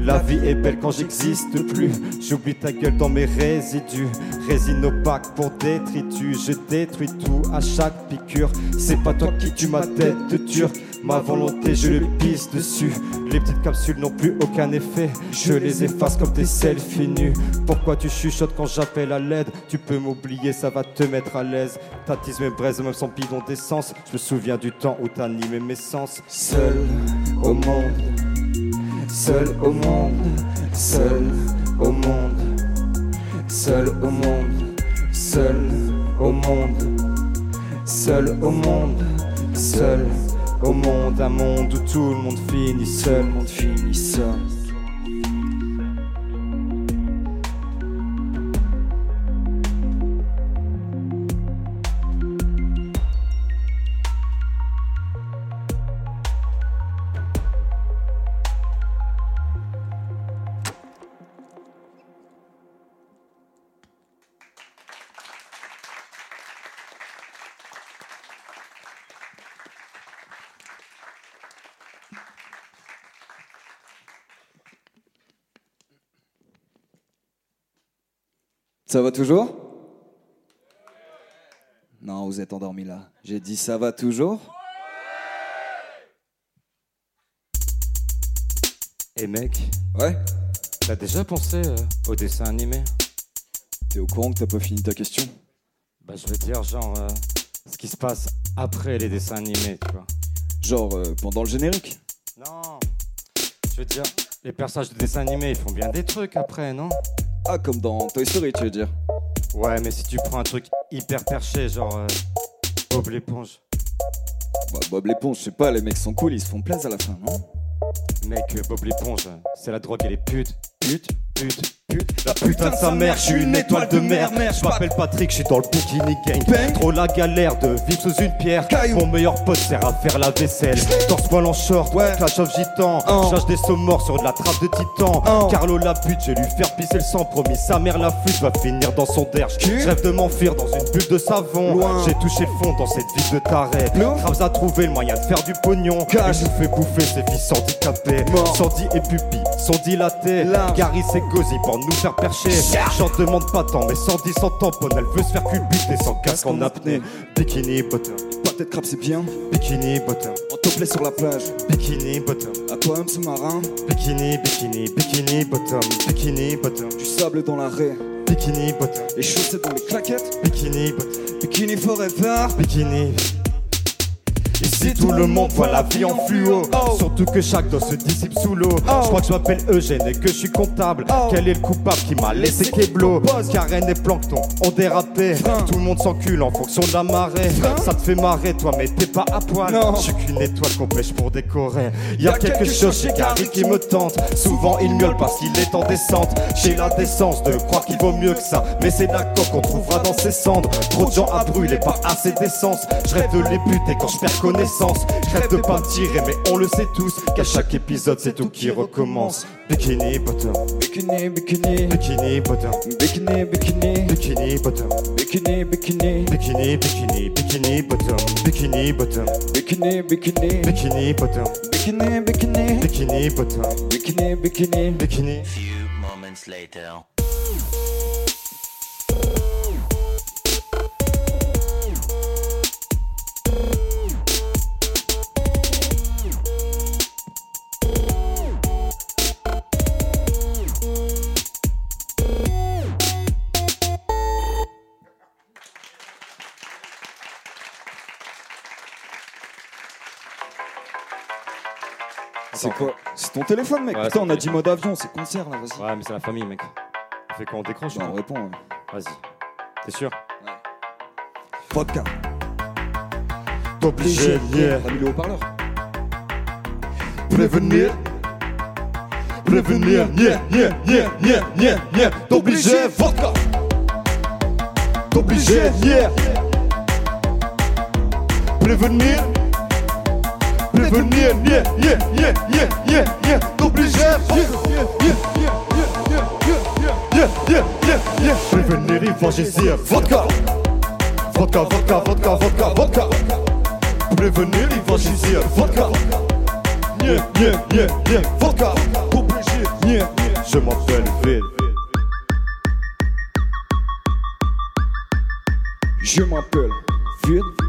La vie est belle quand j'existe plus. J'oublie ta gueule dans mes résidus. Résine opaque pour détritus. Je détruis tout à chaque piqûre. C'est pas toi qui tue ma tête de turc. Ma volonté, je le pisse dessus. Les petites capsules n'ont plus aucun effet. Je les efface comme des selfies nus. Pourquoi tu chuchotes quand j'appelle à l'aide? Tu peux m'oublier, ça va te mettre à l'aise. T'attises mes braises, même sans bidon d'essence. Je me souviens du temps où t'animais mes sens. Seul au monde. Seul au monde, seul au monde, seul au monde, seul au monde, seul au monde, seul au monde, un monde où tout le monde finit seul, monde finit seul. Ça va toujours? Non, vous êtes endormis là. J'ai dit ça va toujours? Et mec, Ouais. T'as déjà pensé euh, au dessin animé? T'es au courant que t'as pas fini ta question? Bah je veux dire genre euh, ce qui se passe après les dessins animés, tu vois. Genre euh, pendant le générique? Non. Je veux dire, les personnages de dessins animés, ils font bien des trucs après, non? Ah, comme dans Toy Story, tu veux dire Ouais, mais si tu prends un truc hyper perché, genre euh, Bob l'éponge. Bah, Bob l'éponge, je sais pas, les mecs sont cool, ils se font plaisir à la fin, non? Mec, euh, Bob l'éponge, euh, c'est la drogue et les putes. Pute, Pute, pute, la putain de sa mère, je suis une étoile de mer. Je m'appelle Patrick, je suis dans le bikini gang. Trop la galère de vivre sous une pierre. Mon meilleur pote sert à faire la vaisselle. Torse poil en short, clash of gitan. Charge des sauts morts sur de la trappe de titan. Carlo la pute, je vais lui faire pisser le sang. Promis, sa mère la flûte va finir dans son derge. Je rêve de m'enfuir dans une bulle de savon. J'ai touché le fond dans cette ville de taré. Krabs a trouvé le moyen de faire du pognon. Et nous fait bouffer ses fils handicapés. Sandy et pupilles sont dilatées. Gary c'est Gozi pour nous faire percher. J'en demande pas tant, mais Sandy sans tamponne. Elle veut se faire culbuter sans casque en apnée. Bikini bottom, Pâté de crabe, c'est bien. bikini bottom, En topless sur la plage. bikini bottom, Aquarium sous-marin. bikini, bikini, bikini bottom, bikini bottom, Du sable dans la raie. bikini bottom, Les chaussettes dans les claquettes. bikini bottom, Bikini forever. bikini. Ici tout le monde voit la vie en fluo. Surtout que chaque dos se dissipe sous l'eau. Je crois que je m'appelle Eugène et que je suis comptable. Quel est le coupable qui m'a laissé Keblo Karen et Plankton ont dérapé Tout le monde s'encule en fonction de la marée. Ça te fait marrer toi mais t'es pas à poil. Je suis qu'une étoile qu'on pêche pour décorer. Y'a quelque chose chez Gary qui me tente. Souvent il miaule parce qu'il est en descente. J'ai la décence de croire qu'il vaut mieux que ça. Mais c'est la coque qu'on trouvera dans ses cendres. Trop de gens à brûler, pas assez d'essence. Je rêve de les buter quand je perds connaissance Je rêve de pas me tirer mais on le sait tous Qu'à chaque épisode c'est tout qui recommence Bikini bottom, Bikini, bikini. bikini bottom, Bikini, bikini. bikini bottom Bikini, bikini. Bikini, bikini, bikini bottom, bikini bottom, Bikini, bikini. bikini bottom, Bikini, bikini. bikini bottom, Bikini, bikini. bikini. Few moments later. C'est quoi C'est ton téléphone, mec. Ouais, Putain, on a dit mode avion, c'est concert là, vas-y. Ouais, mais c'est la famille, mec. On fait quoi On décroche ou Bah, on répond. ouais. Vas-y. T'es sûr Vodka. Obligé, yeah. T'as mis le haut-parleur Prévenir. Prévenir, yeah, yeah, yeah, yeah, yeah, yeah. T'obligé, vodka. T'obligé, yeah. Prévenir. Prévenir, Prévenir, évangéliser, vodka. Vodka, vodka, vodka, vodka. Prévenir, vodka. Nier, nier, nier, vodka. Nier, je m'appelle Ville. Je m'appelle Ville.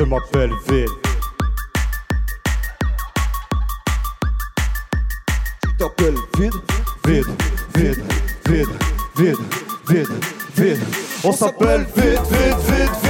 Je m'appelle Vil. Tu t'appelles Vid. Vide, vide, vide, vide, vide, vide. On s'appelle vide, vide, vide, vide, vide,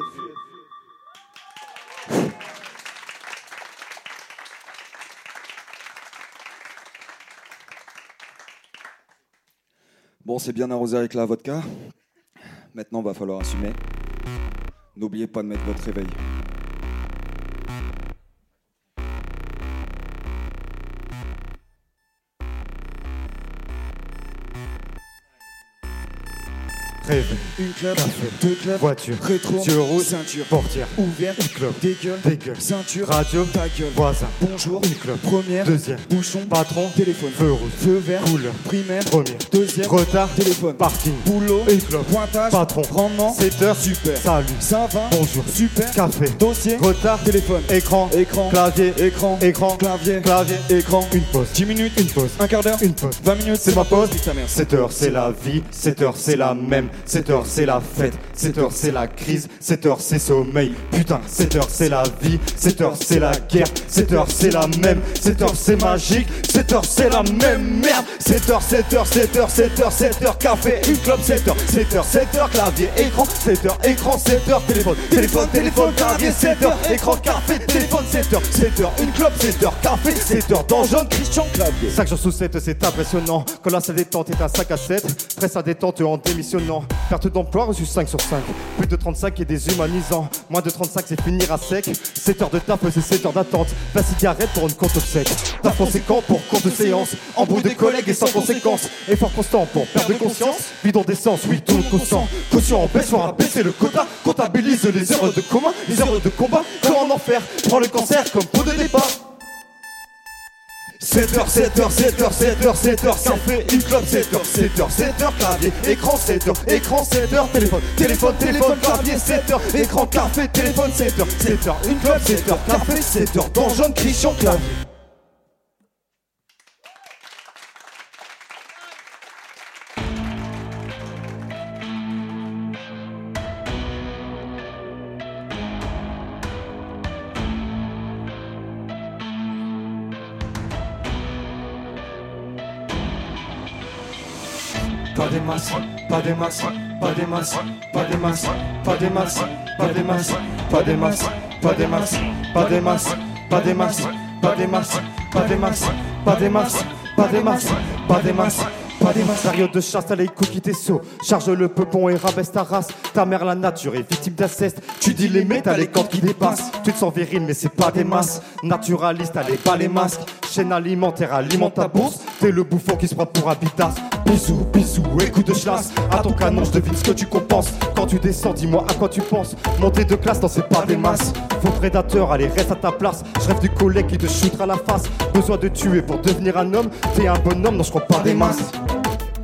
C'est bien arrosé avec la vodka. Maintenant, va falloir assumer. N'oubliez pas de mettre votre réveil. Rêve, une club, Café. deux clubs, voiture, rétro, yeux rouges, ceinture, portière, ouvert, une club, des gueules, des gueules, ceinture, radio, ta gueule, voisin, bonjour, une club, première, deuxième, bouchon, patron, téléphone, feu rouge, feu vert, couleur, primaire, première, deuxième, retard, téléphone, parking, boulot, une club, pointage, patron, rendement, 7 heures, super, salut, ça va, bonjour, super, café, dossier, retard, téléphone, écran, écran, clavier, écran, écran, clavier, clavier, écran, une pause, 10 minutes, une pause, un quart d'heure, une pause. 20 minutes, C'est ma pause. nique ta mère. 7 heures c'est la vie, 7 heures c'est la même, 7 heures c'est la fête, 7 heures c'est la crise, 7 heures c'est sommeil, putain, 7 heures c'est la vie, 7 heures c'est la guerre, 7 heures c'est la même, 7 heures c'est magique, 7 heures c'est la même merde, 7 heures, 7 heures, 7 heures, 7 heures, 7 heures, café, une club, 7 heures, 7 heures, 7 heures, clavier, écran, 7 heures, écran, 7 heures, téléphone, téléphone, téléphone, clavier, 7 heures, écran, café, téléphone, 7 heures, 7 heures, une club, 7 heures, café, 7 heures, jaune, Christian, clavier. 5 jours sous 7, c'est impressionnant. Quand la salle détente est un 5 à 7, presse à détente en démissionnant. Perte d'emploi reçu 5 sur 5. Plus de 35 est déshumanisant. Moins de 35, c'est finir à sec. 7 heures de taf, c'est 7 heures d'attente. La cigarette pour une compte obsèque. Taf conséquent pour courte séance. Embrouille de collègues et sans conséquence. Effort constant pour perte de conscience. Bidon d'essence, oui, tout constant. Caution en baisse, faut baisser le quota. Comptabilise les heures de commun, les heures de combat. Comment en faire Prends le cancer comme pot de départ. 7h, 7h, 7h, 7h, 7h, café, une club, 7h, 7h, 7h, clavier, écran, 7h, écran, 7h, téléphone, téléphone, téléphone, clavier, 7h, écran, café, téléphone, 7h, 7h, une club, 7h, café, 7h, dans jaune, Christian, clavier. Des masses, pas des masses, pas des masses, pas des masses, pas des masses, pas des masses, pas des masses, pas des masses, pas des masses, pas des masses, pas des masses, pas des masses, pas des masses, pas des masses, pas des masses. Pas des masses, période de chasse, allez cookie tes seaux Charge le peupon et rabaisse ta race Ta mère la nature est victime d'inceste Tu dis les t'as les cordes qui dépassent Tu te sens viril mais c'est pas des masses Naturaliste, allez pas les masques Chaîne alimentaire, alimente ta bourse T'es le bouffon qui se prend pour habitas Bisous, bisous, écoute de chlasse À ton canon, je devine ce que tu compenses Quand tu descends, dis-moi à quoi tu penses Monter de classe, non c'est pas des masses Faux prédateur, allez reste à ta place Je rêve du collègue qui te shootera la face Besoin de tuer pour devenir un homme T'es un bonhomme, non je crois pas des masses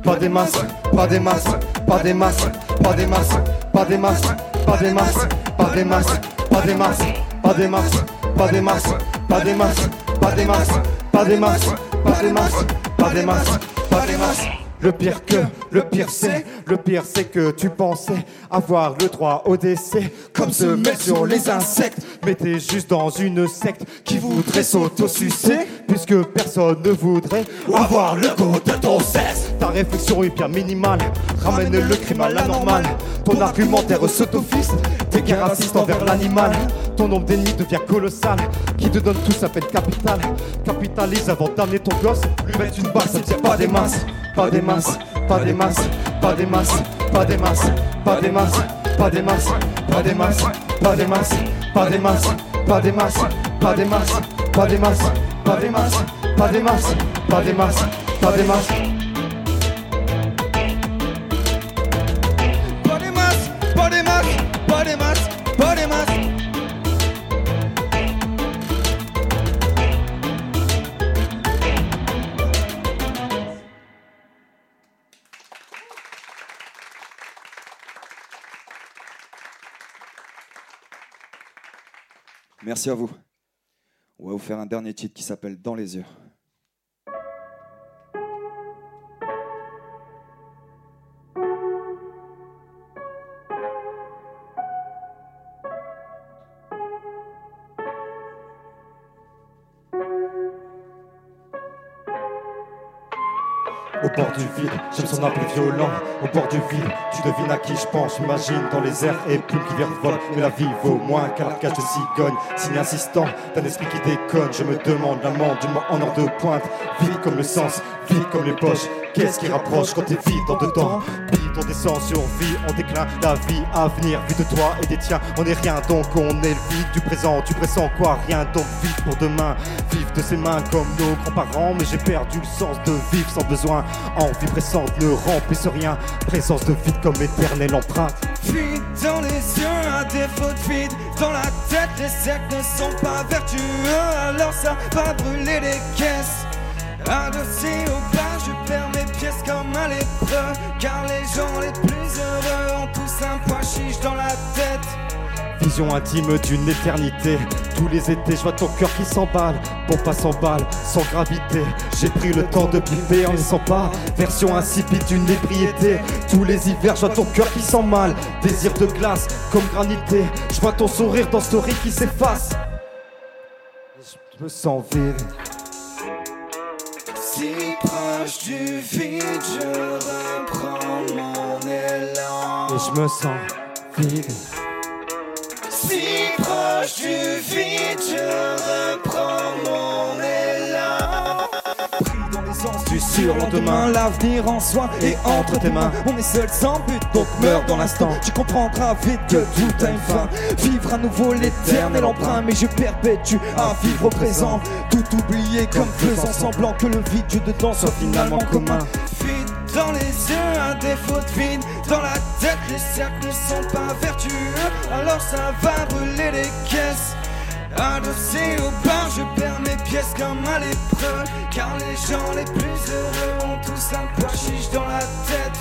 pas des masses, pas des masses, pas des masses, pas des masses, pas des masses, pas des masses, pas des masses, pas des masses, pas des masses, pas des masses, pas des masses, pas des masses, pas des masses, pas des masses, pas des masses, pas des masses. Le pire que, le pire c'est, le pire c'est que tu pensais avoir le droit au décès, comme se mettre sur les insectes. Mais t'es juste dans une secte qui voudrait s'auto-sucer, puisque personne ne voudrait avoir le goût de ton sexe. Ta réflexion est bien minimale, ramène le crime à la normale. Ton argumentaire s'autofiste, t'es qu'un raciste envers l'animal. Ton nombre d'ennemis devient colossal, qui te donne tout sa peine capitale. Capitalise avant d'amener ton gosse, lui mettre une balle, ça tient pas des masses. Pas des masses, pas des masses, pas des masses, pas des masses, pas des masses, pas des masses, pas des masses, pas des masses, pas des masses, pas des masses, pas des masses, pas des masses, pas des masses, pas des masses, pas des masses, pas des masses. Pas Merci à vous. On va vous faire un dernier titre qui s'appelle Dans les yeux. Bord du vide, j'aime son appel violent. Au bord du vide, tu devines à qui je pense. J'imagine dans les airs et plumes qui virevolent. Mais la vie vaut moins qu'un largage de cigogne. Signe insistant d'un esprit qui déconne. Je me demande l'amende du en heure de pointe. Vide comme le sens, vide comme les poches. Qu'est-ce qui rapproche quand t'es vide dans deux temps Vite, on descend sur vie, on déclin la vie à venir. Vu de toi et des tiens, on est rien donc on est le vide du présent. Tu pressens quoi Rien donc vite pour demain. Vive de ses mains comme nos grands-parents, mais j'ai perdu le sens de vivre sans besoin. Envie pressante ne remplisse rien. Présence de vide comme éternelle empreinte. Vide dans les yeux, à défaut de vide dans la tête, les cercles ne sont pas vertueux, alors ça va brûler les caisses. Adossé au bas, je perds mes pièces comme à l'épreuve, car les gens les plus heureux ont tous un poids chiche dans la tête. Vision intime d'une éternité. Tous les étés, je vois ton cœur qui s'emballe. Pour pas s'emballe, sans gravité. J'ai pris le temps de piper en laissant pas. Version insipide d'une ébriété. Tous les hivers, je vois ton cœur qui mal. Désir de glace, comme granité. Je vois ton sourire dans story qui s'efface. Je me sens vide. Si proche du vide, je reprends mon élan. Et je me sens vide. Si proche du vide, je reprends L'essence du surlendemain, l'avenir en soi est entre tes mains. On est seul sans but, donc meurs dans l'instant. Tu comprendras vite que tout a une fin. Vivre à nouveau l'éternel emprunt, mais je perpétue à vivre au présent. Tout oublier comme faisant semblant que le vide du dedans soit finalement commun. Vide dans les yeux, un défaut de vide dans la tête, les cercles ne sont pas vertueux, alors ça va brûler les caisses. Adossé au bar, je perds mes pièces comme à l'épreuve, car les gens les plus heureux ont tous un poids chiche dans la tête.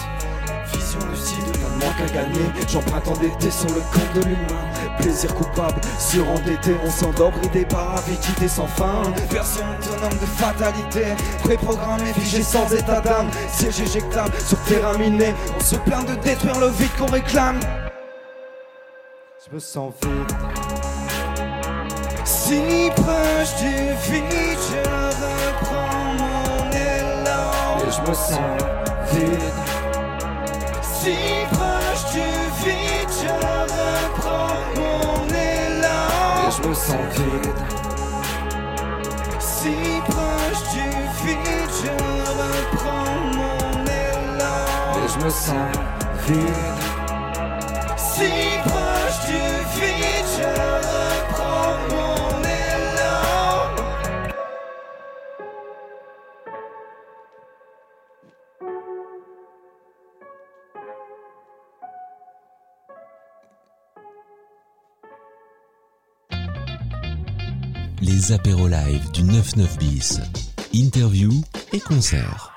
Vision lucide, pas de manque à gagner. J'emprunte endetté sur le compte de l'humain. Plaisir coupable, surendetté, on s'endort bridé par avidité sans fin. Version autonome de fatalité, préprogrammé, figé sans état d'âme. Siège éjectable sur terrain miné. On se plaint de détruire le vide qu'on réclame. Je me sens vide. Si proche du vide, je reprends mon élan. Et je me sens vide. Si proche du vide, je reprends mon élan. Et je me sens vide. Si proche du vide, je reprends mon élan. Et je me sens vide. Si proche Les apéros live du 99 bis. Interview et concert.